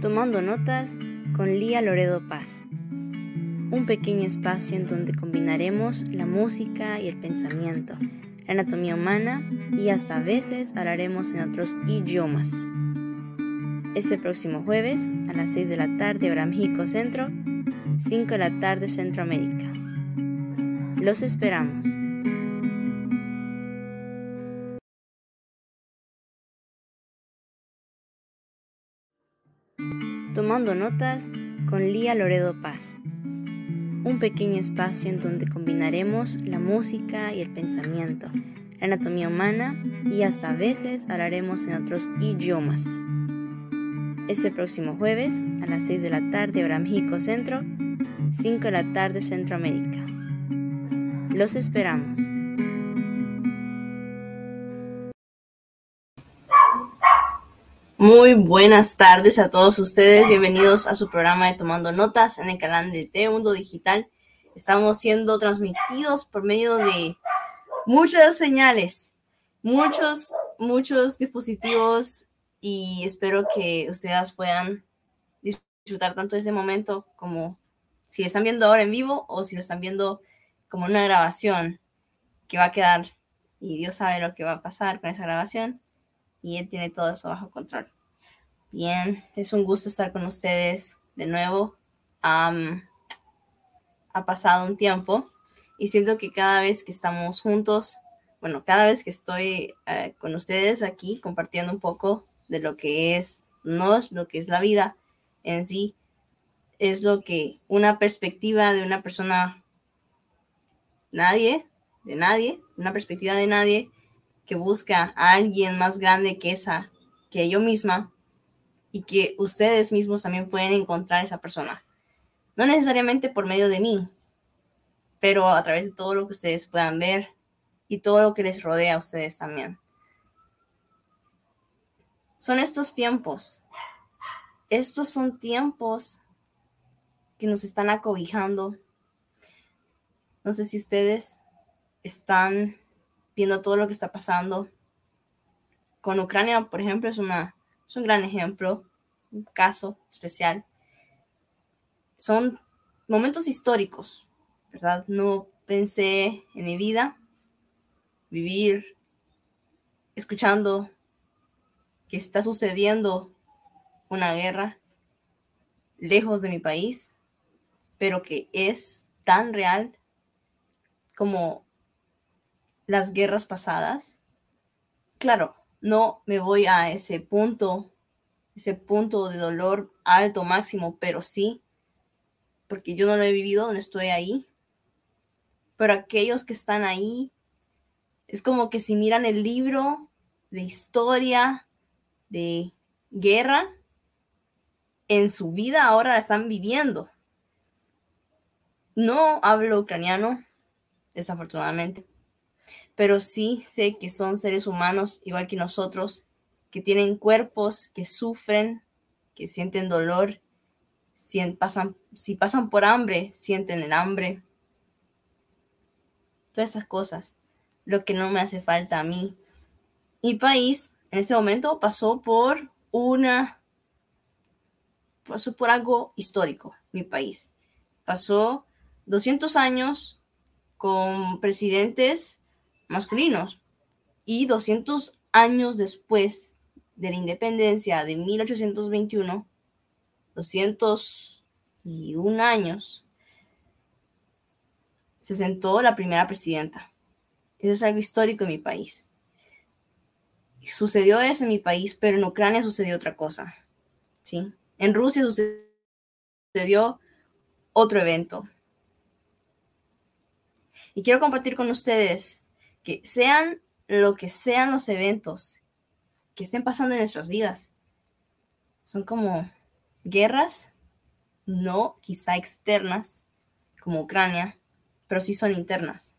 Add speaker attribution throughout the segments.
Speaker 1: Tomando Notas con Lía Loredo Paz. Un pequeño espacio en donde combinaremos la música y el pensamiento, la anatomía humana y hasta a veces hablaremos en otros idiomas. Este próximo jueves a las 6 de la tarde hora México Centro, 5 de la tarde Centroamérica. Los esperamos. Tomando Notas con Lía Loredo Paz. Un pequeño espacio en donde combinaremos la música y el pensamiento, la anatomía humana y hasta a veces hablaremos en otros idiomas. Este próximo jueves a las 6 de la tarde hora México Centro, 5 de la tarde Centroamérica. Los esperamos. Muy buenas tardes a todos ustedes, bienvenidos a su programa de Tomando Notas en el canal de T Mundo Digital. Estamos siendo transmitidos por medio de muchas señales, muchos, muchos dispositivos y espero que ustedes puedan disfrutar tanto de ese momento como si lo están viendo ahora en vivo o si lo están viendo como una grabación que va a quedar y Dios sabe lo que va a pasar con esa grabación y él tiene todo eso bajo control. Bien, es un gusto estar con ustedes de nuevo. ha pasado un tiempo y siento que cada vez que estamos juntos, bueno, cada vez que estoy eh, con ustedes aquí compartiendo un poco de lo que es, no es lo que es la vida en sí, es lo que una perspectiva de una persona, nadie, de nadie, una perspectiva de nadie, que busca a alguien más grande que esa, que yo misma, y que ustedes mismos también pueden encontrar esa persona. No necesariamente por medio de mí, pero a través de todo lo que ustedes puedan ver y todo lo que les rodea a ustedes también. Son estos tiempos. Estos son tiempos que nos están acobijando. No sé si ustedes están viendo todo lo que está pasando. Con Ucrania, por ejemplo, es, una, es un gran ejemplo, un caso especial. Son momentos históricos, ¿verdad? No pensé en mi vida vivir escuchando que está sucediendo una guerra lejos de mi país, pero que es tan real como las guerras pasadas. Claro, no me voy a ese punto, ese punto de dolor alto, máximo, pero sí, porque yo no lo he vivido, no estoy ahí. Pero aquellos que están ahí, es como que si miran el libro de historia, de guerra, en su vida ahora la están viviendo. No hablo ucraniano, desafortunadamente pero sí sé que son seres humanos igual que nosotros, que tienen cuerpos, que sufren, que sienten dolor, si pasan, si pasan por hambre, sienten el hambre. Todas esas cosas, lo que no me hace falta a mí. Mi país en este momento pasó por una, pasó por algo histórico, mi país. Pasó 200 años con presidentes masculinos. Y 200 años después de la independencia de 1821, 201 años, se sentó la primera presidenta. Eso es algo histórico en mi país. Sucedió eso en mi país, pero en Ucrania sucedió otra cosa. ¿sí? En Rusia sucedió otro evento. Y quiero compartir con ustedes que sean lo que sean los eventos que estén pasando en nuestras vidas, son como guerras, no quizá externas, como Ucrania, pero sí son internas.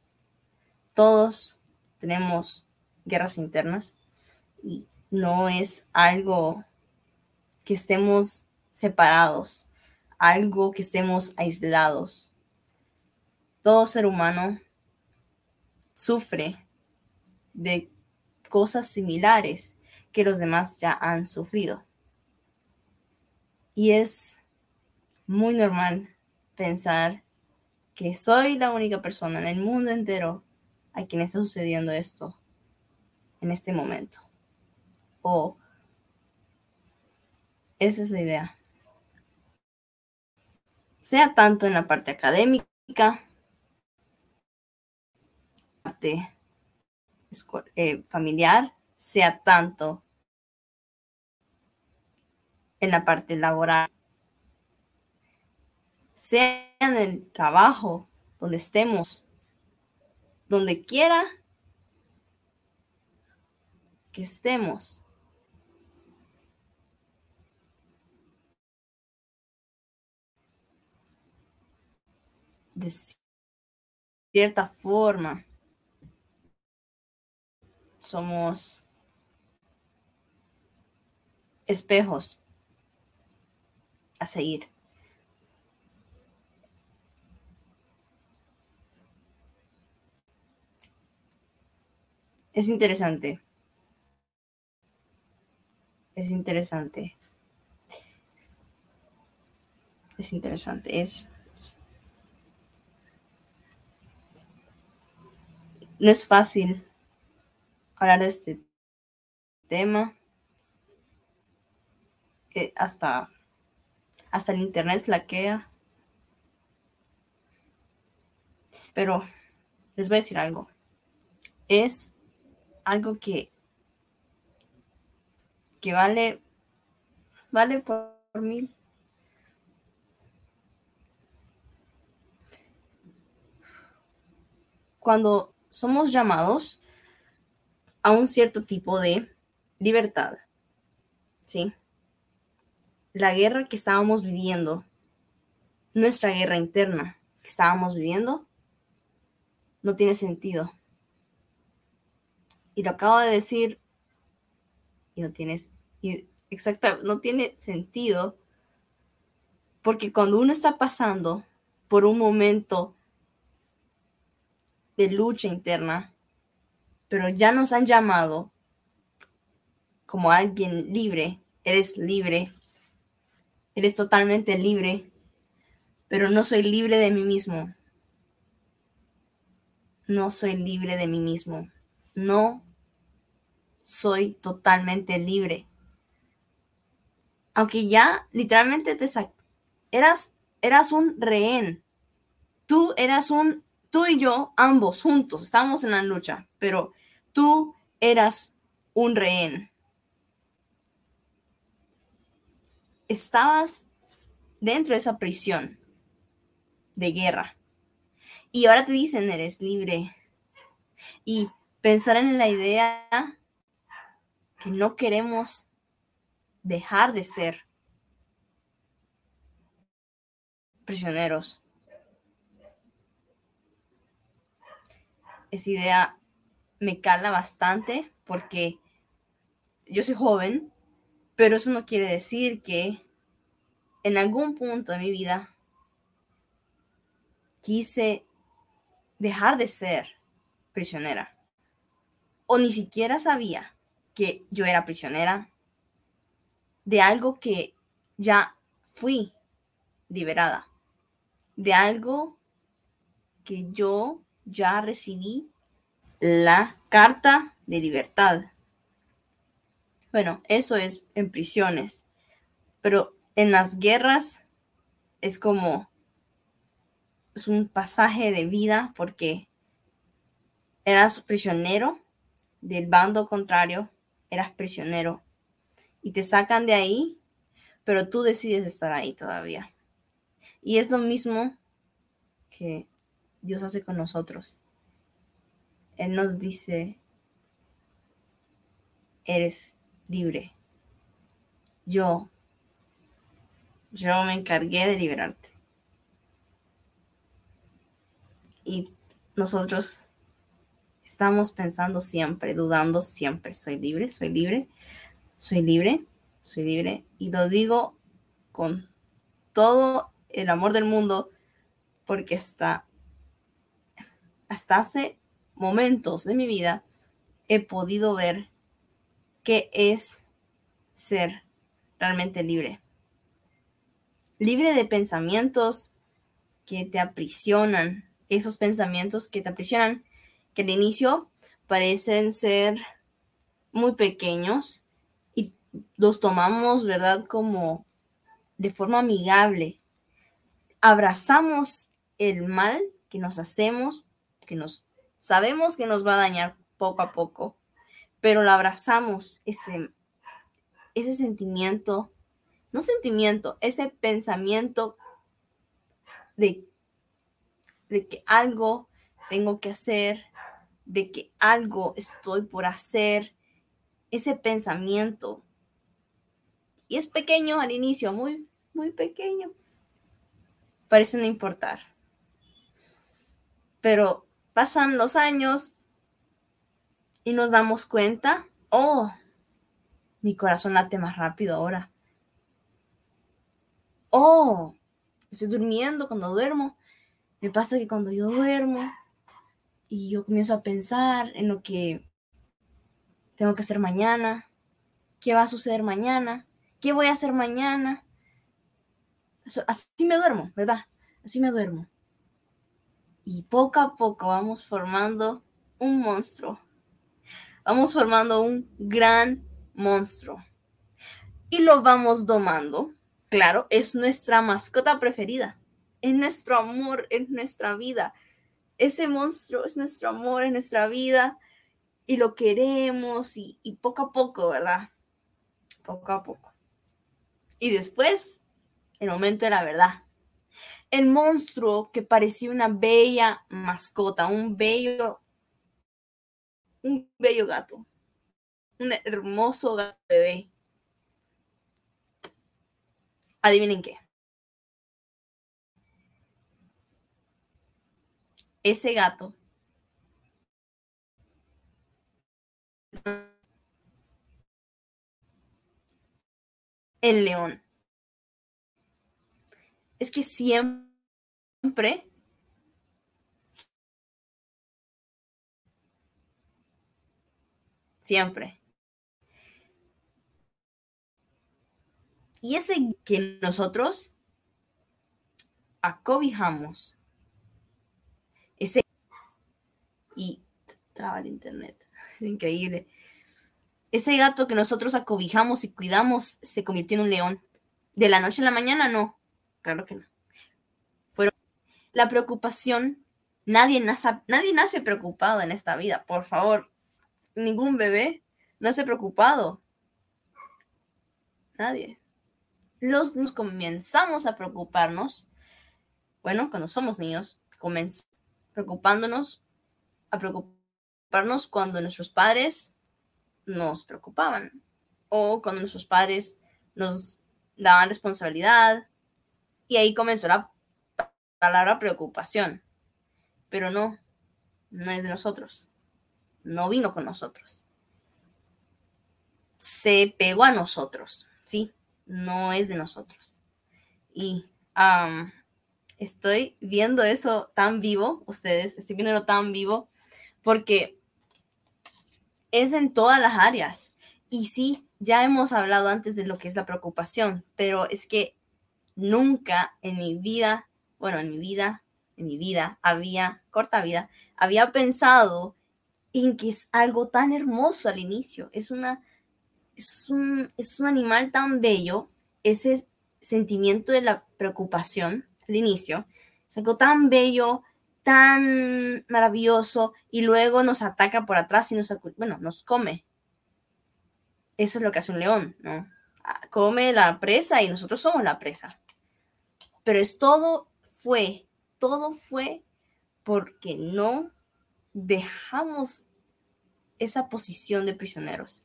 Speaker 1: Todos tenemos guerras internas y no es algo que estemos separados, algo que estemos aislados. Todo ser humano sufre de cosas similares que los demás ya han sufrido. Y es muy normal pensar que soy la única persona en el mundo entero a quien está sucediendo esto en este momento. O esa es la idea. Sea tanto en la parte académica, eh, familiar, sea tanto en la parte laboral, sea en el trabajo, donde estemos, donde quiera que estemos. De cierta forma, somos espejos a seguir. Es interesante. Es interesante. Es interesante. Es. No es fácil hablar de este tema. Eh, hasta, hasta el internet flaquea. Pero les voy a decir algo. Es algo que, que vale, vale por, mil. Cuando somos llamados a un cierto tipo de libertad, ¿sí? La guerra que estábamos viviendo, nuestra guerra interna que estábamos viviendo, no tiene sentido y lo acabo de decir y no tienes exacta, no tiene sentido porque cuando uno está pasando por un momento de lucha interna, pero ya nos han llamado como alguien libre, eres libre, eres totalmente libre, pero no soy libre de mí mismo. No soy libre de mí mismo. No soy totalmente libre. Aunque ya literalmente te eras, eras un rehén. Tú eras un, tú y yo, ambos juntos, estábamos en la lucha, pero tú eras un rehén. Estabas dentro de esa prisión de guerra. Y ahora te dicen, eres libre. Y pensar en la idea que no queremos dejar de ser prisioneros. Esa idea me cala bastante porque yo soy joven, pero eso no quiere decir que en algún punto de mi vida quise dejar de ser prisionera. O ni siquiera sabía que yo era prisionera de algo que ya fui liberada, de algo que yo ya recibí la carta de libertad. Bueno, eso es en prisiones, pero en las guerras es como es un pasaje de vida porque eras prisionero del bando contrario eras prisionero y te sacan de ahí, pero tú decides estar ahí todavía. Y es lo mismo que Dios hace con nosotros. Él nos dice, eres libre. Yo, yo me encargué de liberarte. Y nosotros estamos pensando siempre, dudando siempre, soy libre, soy libre, soy libre, soy libre. Y lo digo con todo el amor del mundo porque hasta, hasta hace momentos de mi vida he podido ver qué es ser realmente libre. libre de pensamientos que te aprisionan, esos pensamientos que te aprisionan, que al inicio parecen ser muy pequeños y los tomamos, ¿verdad? Como de forma amigable. Abrazamos el mal que nos hacemos, que nos sabemos que nos va a dañar poco a poco, pero lo abrazamos ese ese sentimiento, no sentimiento, ese pensamiento de, de que algo tengo que hacer, de que algo estoy por hacer, ese pensamiento. Y es pequeño al inicio, muy, muy pequeño. Parece no importar. Pero pasan los años y nos damos cuenta, oh, mi corazón late más rápido ahora. Oh, estoy durmiendo cuando duermo. Me pasa que cuando yo duermo y yo comienzo a pensar en lo que tengo que hacer mañana, qué va a suceder mañana, qué voy a hacer mañana. Así me duermo, ¿verdad? Así me duermo. Y poco a poco vamos formando un monstruo. Vamos formando un gran monstruo. Y lo vamos domando. Claro, es nuestra mascota preferida. Es nuestro amor, es nuestra vida. Ese monstruo es nuestro amor, es nuestra vida. Y lo queremos y, y poco a poco, ¿verdad? Poco a poco. Y después, el momento de la verdad. El monstruo que parecía una bella mascota, un bello, un bello gato, un hermoso gato bebé. Adivinen qué. Ese gato el león. Es que siempre siempre Y ese que nosotros acobijamos, ese... Y traba el internet, es increíble. Ese gato que nosotros acobijamos y cuidamos se convirtió en un león. De la noche a la mañana, no. Claro que no. Fueron la preocupación. Nadie nace, nadie nace preocupado en esta vida, por favor. Ningún bebé nace preocupado. Nadie los, nos comenzamos a preocuparnos, bueno, cuando somos niños, preocupándonos, a preocuparnos cuando nuestros padres nos preocupaban o cuando nuestros padres nos daban responsabilidad y ahí comenzó la palabra preocupación. Pero no, no es de nosotros. No vino con nosotros. Se pegó a nosotros, ¿sí? no es de nosotros. Y estoy viendo eso tan vivo, ustedes, estoy viéndolo tan vivo, porque es en todas las áreas. Y sí, ya hemos hablado antes de lo que es la preocupación, pero es que nunca en mi vida, bueno, en mi vida, en mi vida, había, corta vida, había pensado en que es algo tan hermoso al inicio. Es una es un, animal tan bello, ese sentimiento de la preocupación al inicio, es algo tan bello, tan maravilloso, y luego nos ataca por atrás y nos, bueno, nos come. Eso es lo que hace un león, ¿no? Ah, come la presa y nosotros somos la presa. Pero es todo fue, todo fue porque no dejamos esa posición de prisioneros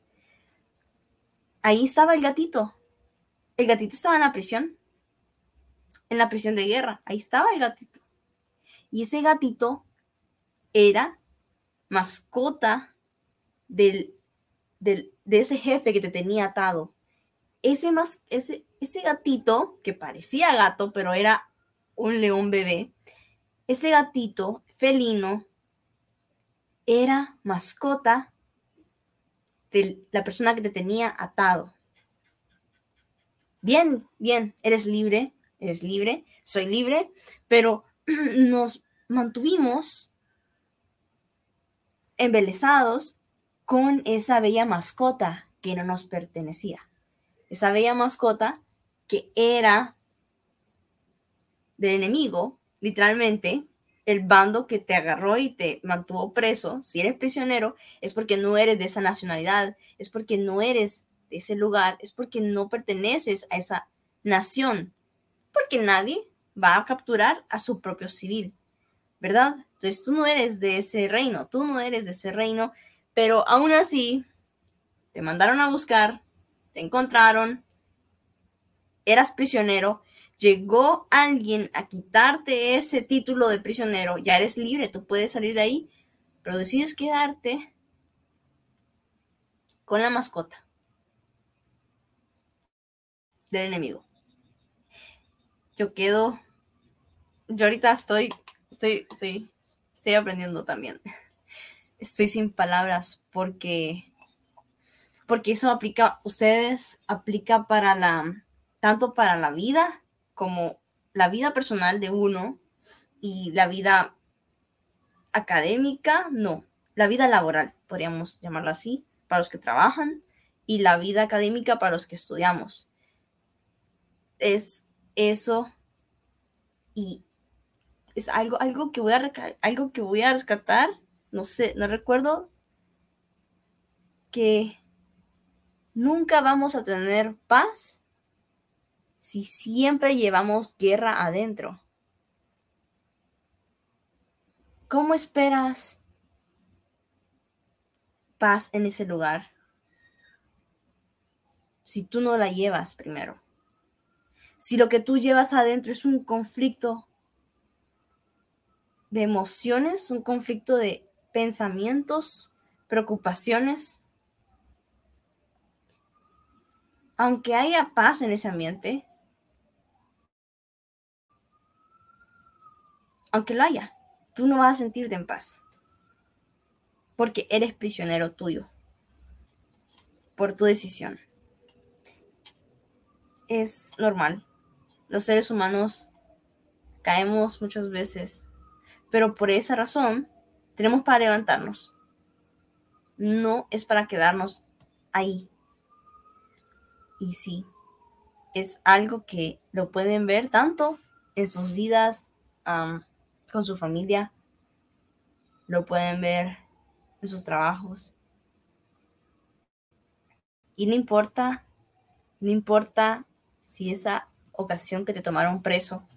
Speaker 1: ahí estaba el gatito. El gatito estaba en la prisión. En la prisión de guerra. Ahí estaba el gatito. Y ese gatito era mascota del, de ese jefe que te tenía atado. Ese, ese, ese gatito, que parecía gato, pero era un león bebé, ese gatito felino era mascota la persona que te tenía atado. Bien, bien, eres libre, eres libre, soy libre, pero nos mantuvimos embelesados con esa bella mascota que no nos pertenecía. Esa bella mascota que era del enemigo, literalmente, el bando que te agarró y te mantuvo preso, si eres prisionero, es porque no eres de esa nacionalidad, es porque no eres de ese lugar, es porque no perteneces a esa nación, porque nadie va a capturar a su propio civil, ¿verdad? Entonces tú no eres de ese reino, tú no eres de ese reino, pero aún así te mandaron a buscar, te encontraron, eras prisionero, llegó alguien a quitarte ese título de prisionero, ya eres libre, tú puedes salir de ahí, pero decides quedarte con la mascota del enemigo. Yo quedo, yo ahorita estoy, estoy, sí, estoy aprendiendo también. Estoy sin palabras porque, porque eso aplica, ustedes aplica para la, tanto para la vida como la vida personal de uno y la vida académica, no, la vida laboral, podríamos llamarlo así, para los que trabajan, y la vida académica para los que estudiamos. Es eso y es algo, algo, que voy a algo que voy a rescatar, no sé, no recuerdo que nunca vamos a tener paz si siempre llevamos guerra adentro? ¿Cómo esperas paz en ese lugar si tú no la llevas primero? Si lo que tú llevas adentro es un conflicto de emociones, un conflicto de pensamientos, preocupaciones, aunque haya paz en ese ambiente, aunque lo haya, tú no vas a sentirte en paz. Porque eres prisionero tuyo. Por tu decisión. Es normal. Los seres humanos caemos muchas veces. Pero por esa razón tenemos para levantarnos. No es para quedarnos ahí. Y sí, es algo que lo pueden ver tanto en sus vidas con su familia, lo pueden ver en sus trabajos. Y no importa, no importa si esa ocasión que te tomaron preso,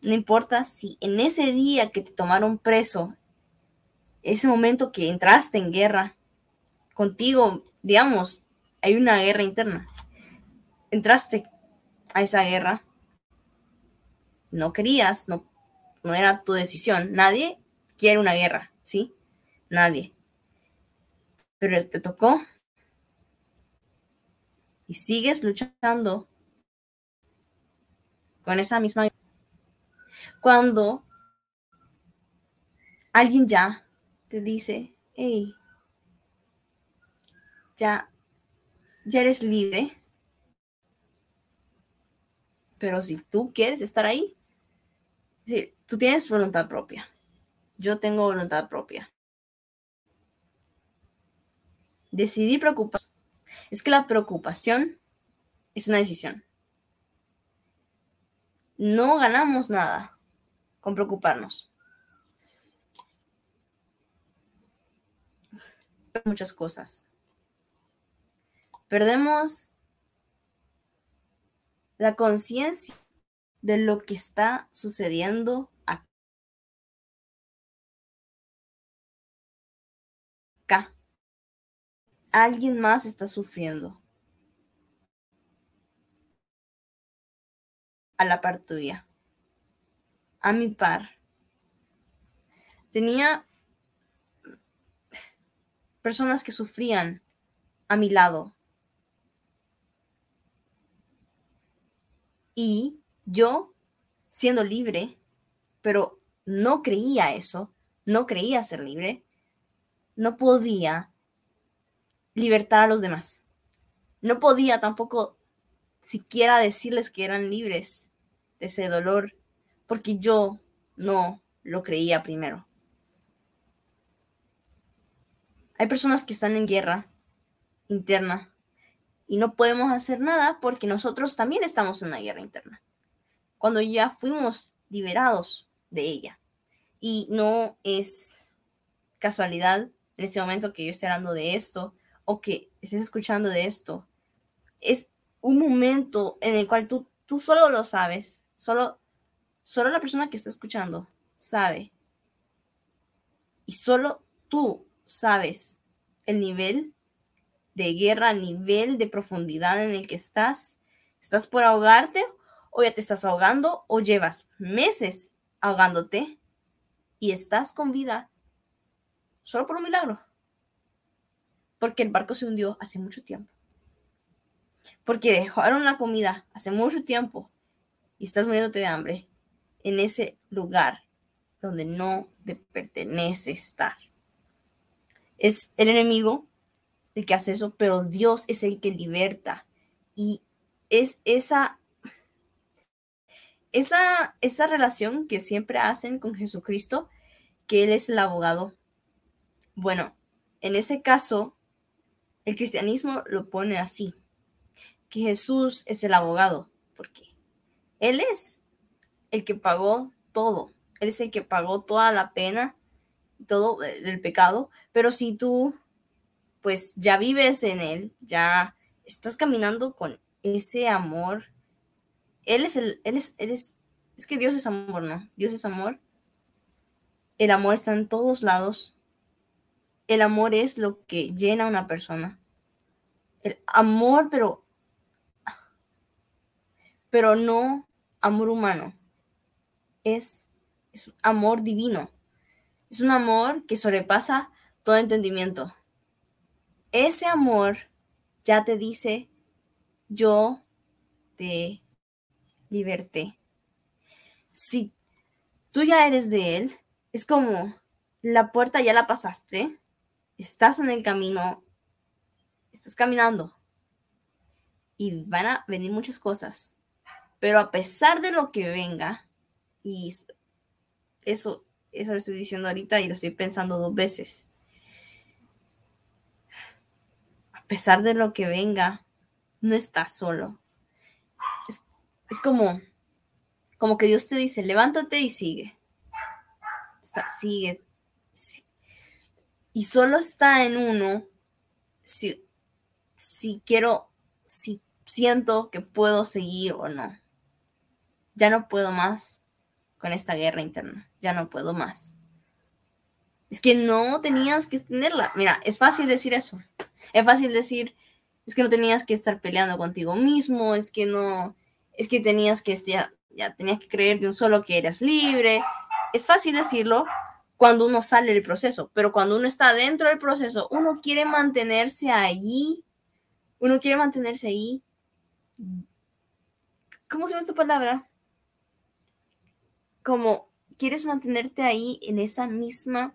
Speaker 1: no importa si en ese día que te tomaron preso, ese momento que entraste en guerra, contigo, digamos, hay una guerra interna. Entraste a esa guerra no querías, no, no era tu decisión. Nadie quiere una guerra, ¿sí? Nadie. Pero te tocó. Y sigues luchando con esa misma... Cuando alguien ya te dice, hey, ya, ya eres libre, pero si tú quieres estar ahí, tú tienes voluntad propia. Yo tengo voluntad propia. Decidí preocupar. Es que la preocupación es una decisión. No ganamos nada con preocuparnos. Muchas cosas. Perdemos la conciencia de lo que está sucediendo acá. Alguien más está sufriendo. A la par tuya. A mi par. Tenía personas que sufrían a mi lado. Y yo, siendo libre, pero no creía eso, no creía ser libre, no podía libertar a los demás. No podía tampoco siquiera decirles que eran libres de ese dolor, porque yo no lo creía primero. Hay personas que están en guerra interna y no podemos hacer nada porque nosotros también estamos en una guerra interna. Cuando ya fuimos liberados de ella. Y no es casualidad en este momento que yo esté hablando de esto o que estés escuchando de esto. Es un momento en el cual tú, tú solo lo sabes. Solo, solo la persona que está escuchando sabe. Y solo tú sabes el nivel de guerra, el nivel de profundidad en el que estás. ¿Estás por ahogarte o ya te estás ahogando o llevas meses ahogándote y estás con vida solo por un milagro? Porque el barco se hundió hace mucho tiempo. Porque dejaron la comida hace mucho tiempo y estás muriéndote de hambre en ese lugar donde no te pertenece estar. Es el enemigo el que hace eso, pero Dios es el que liberta. Y es esa, esa, esa relación que siempre hacen con Jesucristo, que Él es el abogado. Bueno, en ese caso, el cristianismo lo pone así, que Jesús es el abogado, porque Él es el que pagó todo, Él es el que pagó toda la pena, todo el pecado, pero si tú pues ya vives en Él, ya estás caminando con ese amor. Él es el, Él es, Él es, es que Dios es amor, ¿no? Dios es amor. El amor está en todos lados. El amor es lo que llena a una persona. El amor, pero, pero no amor humano. Es, es amor divino. Es un amor que sobrepasa todo entendimiento ese amor ya te dice, yo te liberté. Si tú ya eres de Él, es como la puerta ya la pasaste, estás en el camino, estás caminando y van a venir muchas cosas, pero a pesar de lo que venga, y eso, eso lo estoy diciendo ahorita y lo estoy pensando dos veces, a pesar de lo que venga, no estás solo. Es, como, como que Dios te dice, levántate y sigue. sigue, Y solo está en uno si, si quiero, si siento que puedo seguir o no. Ya no puedo más con esta guerra interna. Ya no puedo más. Es que no tenías que tenerla. Mira, es fácil decir eso. Es fácil decir, es que no tenías que estar peleando contigo mismo, es que no, es que tenías que, ya, ya tenías que creer de un solo que eras libre. Es fácil decirlo cuando uno sale del proceso, pero cuando uno está dentro del proceso, uno quiere mantenerse allí, uno quiere mantenerse ahí. ¿Cómo se llama esta palabra? Como quieres mantenerte ahí en esa misma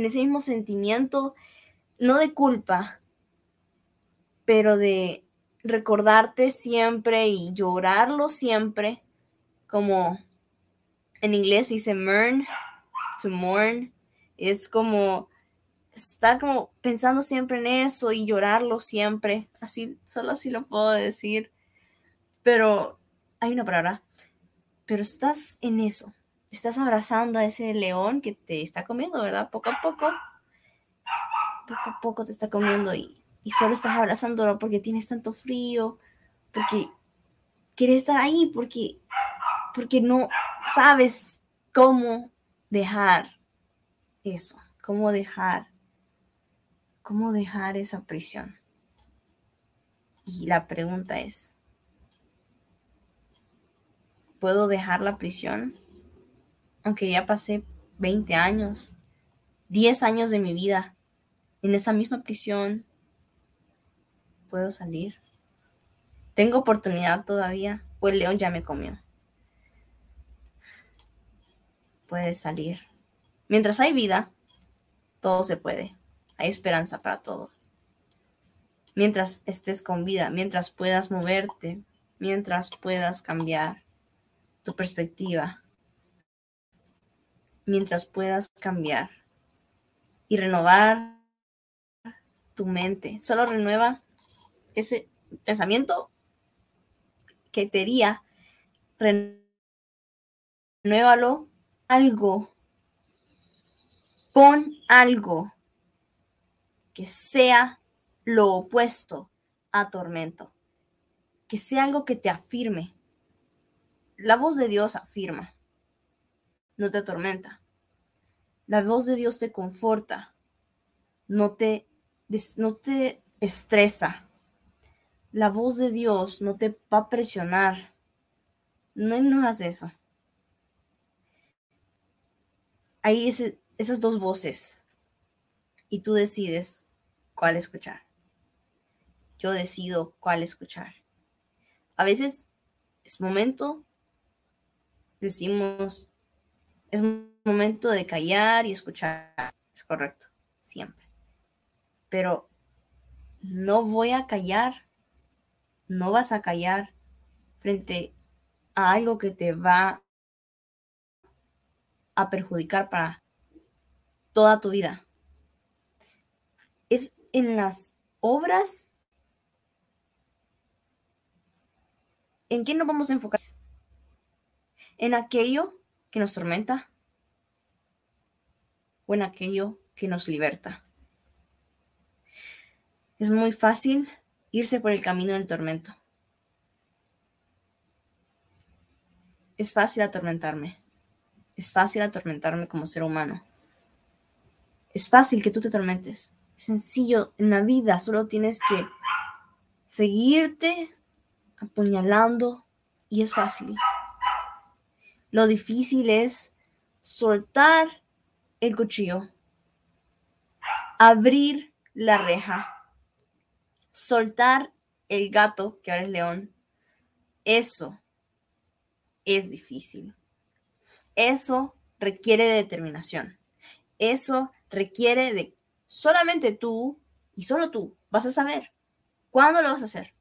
Speaker 1: en ese mismo sentimiento, no de culpa, pero de recordarte siempre y llorarlo siempre, como en inglés dice mourn, to mourn, es como estar como pensando siempre en eso y llorarlo siempre, así, solo así lo puedo decir, pero hay una palabra, pero estás en eso, estás abrazando a ese león que te está comiendo, ¿verdad? Poco a poco, poco a poco te está comiendo y, y solo estás abrazándolo porque tienes tanto frío, porque quieres estar ahí, porque, porque no sabes cómo dejar eso, cómo dejar, cómo dejar esa prisión. Y la pregunta es, ¿puedo dejar la prisión? Aunque ya pasé 20 años, 10 años de mi vida en esa misma prisión, puedo salir. Tengo oportunidad todavía, o el león ya me comió. Puedes salir. Mientras hay vida, todo se puede. Hay esperanza para todo. Mientras estés con vida, mientras puedas moverte, mientras puedas cambiar tu perspectiva, mientras puedas cambiar y renovar tu mente. Solo renueva ese pensamiento que te haría, renuévalo algo, pon algo que sea lo opuesto a tormento, que sea algo que te afirme. La voz de Dios afirma, no te atormenta. La voz de Dios te conforta, no te, no te estresa. La voz de Dios no te va a presionar. No, no hagas eso. Hay esas dos voces y tú decides cuál escuchar. Yo decido cuál escuchar. A veces es momento, decimos, es momento de callar y escuchar. Es correcto, siempre. Pero no voy a callar, no vas a callar frente a algo que te va a perjudicar para toda tu vida. Es en las obras en qué nos vamos a enfocar. En aquello que nos tormenta en aquello que nos liberta. Es muy fácil irse por el camino del tormento. Es fácil atormentarme. Es fácil atormentarme como ser humano. Es fácil que tú te atormentes. Es sencillo en la vida. Solo tienes que seguirte apuñalando y es fácil. Lo difícil es soltar el cuchillo, abrir la reja, soltar el gato, que ahora es león. Eso es difícil. Eso requiere de determinación. Eso requiere de solamente tú y solo tú vas a saber cuándo lo vas a hacer.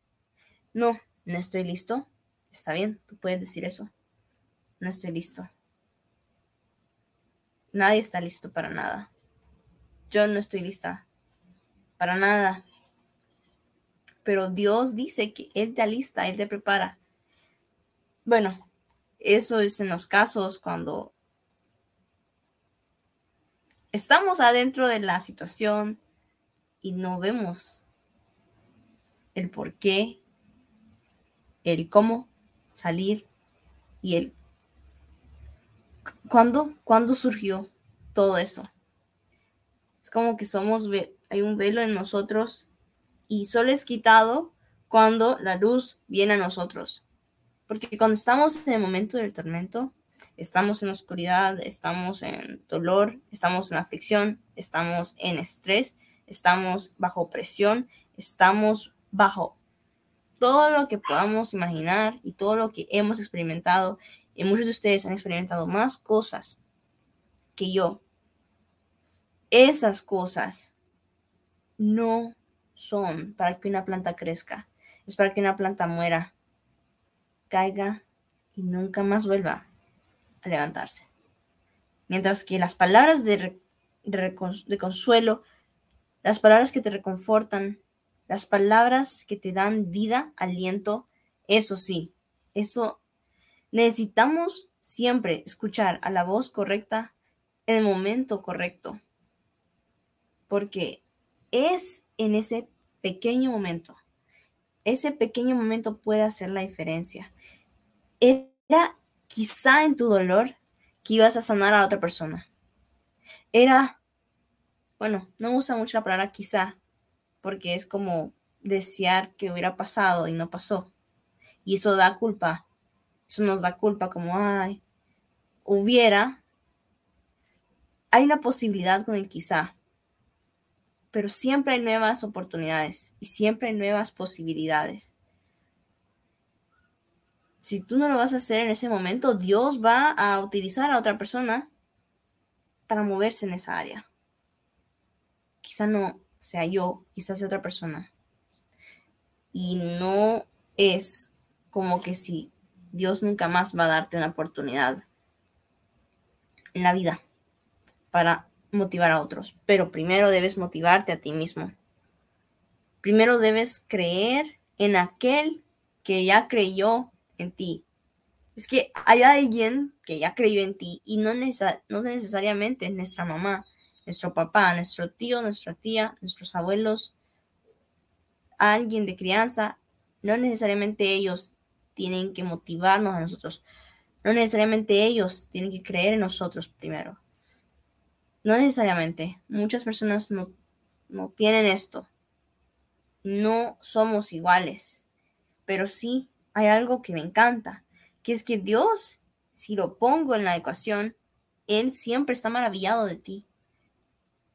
Speaker 1: No, no estoy listo. Está bien, tú puedes decir eso. No estoy listo. Nadie está listo para nada. Yo no estoy lista para nada. Pero Dios dice que Él te alista, Él te prepara. Bueno, eso es en los casos cuando estamos adentro de la situación y no vemos el por qué, el cómo salir y el cuándo, cuándo surgió todo eso. Es como que somos, hay un velo en nosotros y solo es quitado cuando la luz viene a nosotros. Porque cuando estamos en el momento del tormento, estamos en oscuridad, estamos en dolor, estamos en aflicción, estamos en estrés, estamos bajo presión, estamos bajo todo lo que podamos imaginar y todo lo que hemos experimentado. Y muchos de ustedes han experimentado más cosas que yo. Esas cosas no son para que una planta crezca, es para que una planta muera caiga y nunca más vuelva a levantarse. Mientras que las palabras de, de, consuelo, las palabras que te reconfortan, las palabras que te dan vida, aliento, eso sí, eso necesitamos siempre escuchar a la voz correcta en el momento correcto. Porque es en ese pequeño momento ese pequeño momento puede hacer la diferencia. Era quizá en tu dolor que ibas a sanar a otra persona. Era, bueno, no usa mucho la palabra quizá, porque es como desear que hubiera pasado y no pasó. Y eso da culpa. Eso nos da culpa como, ay, hubiera. Hay una posibilidad con el quizá pero siempre hay nuevas oportunidades y siempre hay nuevas posibilidades. Si tú no lo vas a hacer en ese momento, Dios va a utilizar a otra persona para moverse en esa área. Quizá no sea yo, quizás sea otra persona. Y no es como que si Dios nunca más va a darte una oportunidad en la vida para motivar a otros. Pero primero debes motivarte a ti mismo. Primero debes creer en aquel que ya creyó en ti. Es que hay alguien que ya creyó en ti y no, necesariamente es nuestra mamá, nuestro papá, nuestro tío, nuestra tía, nuestros abuelos, alguien de crianza, no necesariamente ellos tienen que motivarnos a nosotros. No necesariamente ellos tienen que creer en nosotros primero. No necesariamente. Muchas personas no, no tienen esto. No somos iguales. Pero sí hay algo que me encanta, que es que Dios, si lo pongo en la ecuación, Él siempre está maravillado de ti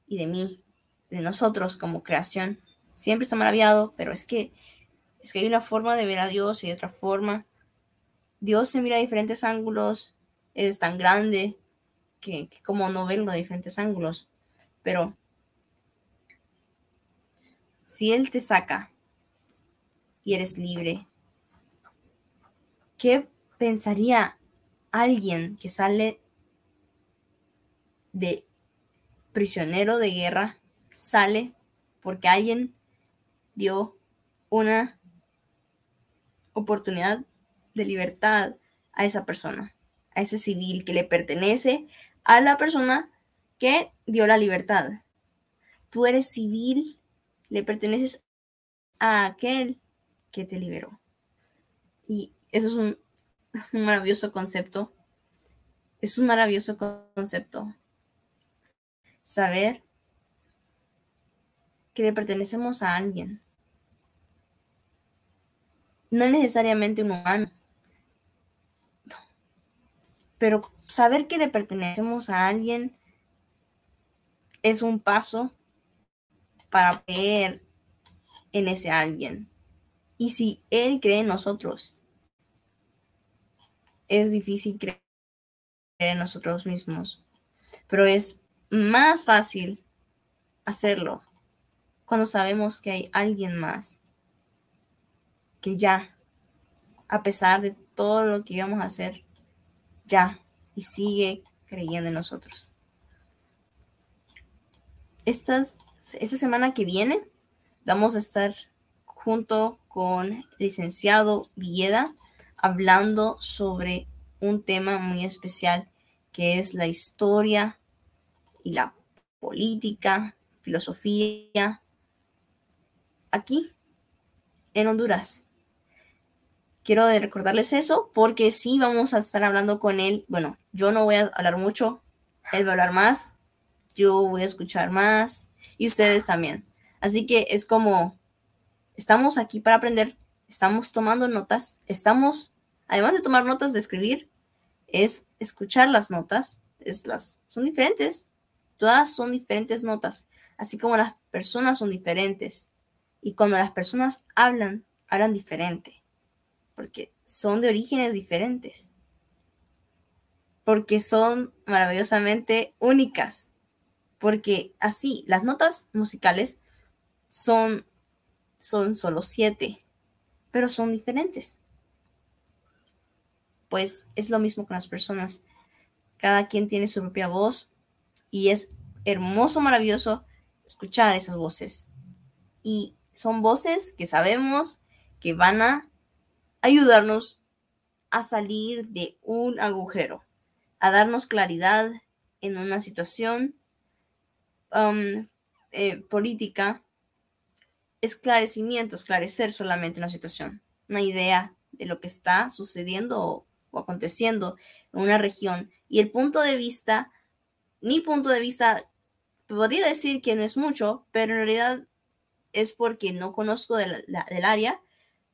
Speaker 1: y de mí, de nosotros como creación. Siempre está maravillado, pero es que es que hay una forma de ver a Dios y otra forma. Dios se mira a diferentes ángulos, es tan grande que, como no verlo a diferentes ángulos. Pero si Él te saca y eres libre, ¿qué pensaría alguien que sale de prisionero de guerra? Sale porque alguien dio una oportunidad de libertad a esa persona, a ese civil que le pertenece a la persona que dio la libertad. Tú eres civil, le perteneces a aquel que te liberó. Y eso es un, un maravilloso concepto. Es un maravilloso concepto. Saber que le pertenecemos a alguien no necesariamente un humano. Pero saber que le pertenecemos a alguien es un paso para creer en ese alguien. Y si Él cree en nosotros, es difícil creer en nosotros mismos. Pero es más fácil hacerlo cuando sabemos que hay alguien más que ya, a pesar de todo lo que íbamos a hacer, ya, y sigue creyendo en nosotros. Estas, esta semana que viene vamos a estar junto con licenciado Villeda hablando sobre un tema muy especial que es la historia y la política, filosofía, aquí en Honduras quiero recordarles eso porque sí vamos a estar hablando con él. Bueno, yo no voy a hablar mucho, él va a hablar más, yo voy a escuchar más y ustedes también. Así que es como, estamos aquí para aprender, estamos tomando notas, estamos, además de tomar notas de escribir, es escuchar las notas, es las, son diferentes, todas son diferentes notas, así como las personas son diferentes. Y cuando las personas hablan, hablan diferente porque son de orígenes diferentes, porque son maravillosamente únicas, porque así, las notas musicales son, son solo siete, pero son diferentes. Pues es lo mismo con las personas. Cada quien tiene su propia voz y es hermoso, maravilloso escuchar esas voces. Y son voces que sabemos que van a ayudarnos a salir de un agujero, a darnos claridad en una situación um, eh, política, esclarecimiento, esclarecer solamente una situación, una idea de lo que está sucediendo o, o aconteciendo en una región. Y el punto de vista, mi punto de vista, podría decir que no es mucho, pero en realidad es porque no conozco del área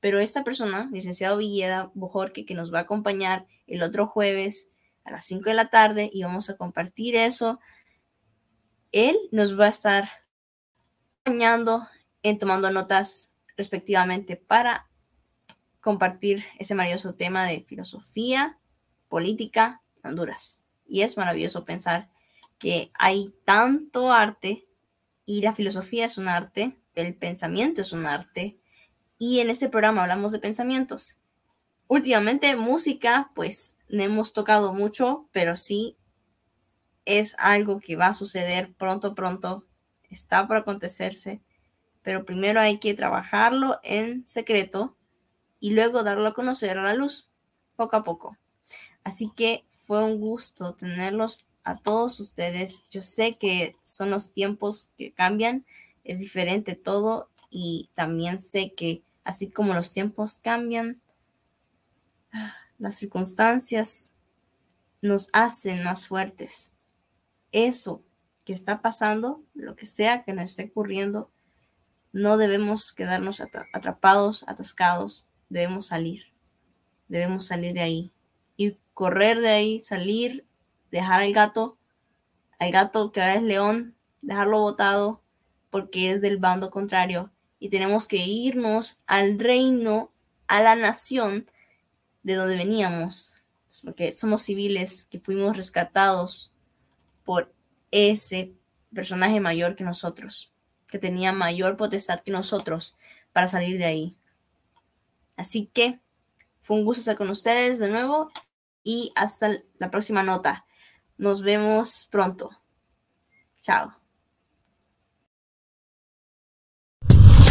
Speaker 1: pero esta persona, licenciado Villeda Bojorque, que nos va a acompañar el otro jueves a las 5 de la tarde y vamos a compartir eso, él nos va a estar acompañando en tomando notas respectivamente para compartir ese maravilloso tema de filosofía, política en Honduras. Y es maravilloso pensar que hay tanto arte y la filosofía es un arte, el pensamiento es un arte, y en este programa hablamos de pensamientos. últimamente música, pues no hemos tocado mucho, pero sí es algo que va a suceder pronto, pronto, está por acontecerse, pero primero hay que trabajarlo en secreto y luego darlo a conocer a la luz, poco a poco. Así que fue un gusto tenerlos a todos ustedes. Yo sé que son los tiempos que cambian, es diferente todo y también sé que así como los tiempos cambian, las circunstancias nos hacen más fuertes. Eso que está pasando, lo que sea que nos esté ocurriendo, no debemos quedarnos atrapados, atascados, debemos salir. Debemos salir de ahí y correr de ahí, salir, dejar al gato, al gato que ahora es león, dejarlo botado porque es del bando contrario y tenemos que irnos al reino, a la nación de donde veníamos, porque somos civiles que fuimos rescatados por ese personaje mayor que nosotros, que tenía mayor potestad que nosotros para salir de ahí. Así que fue un gusto estar con ustedes de nuevo y hasta la próxima nota. Nos vemos pronto. Chao.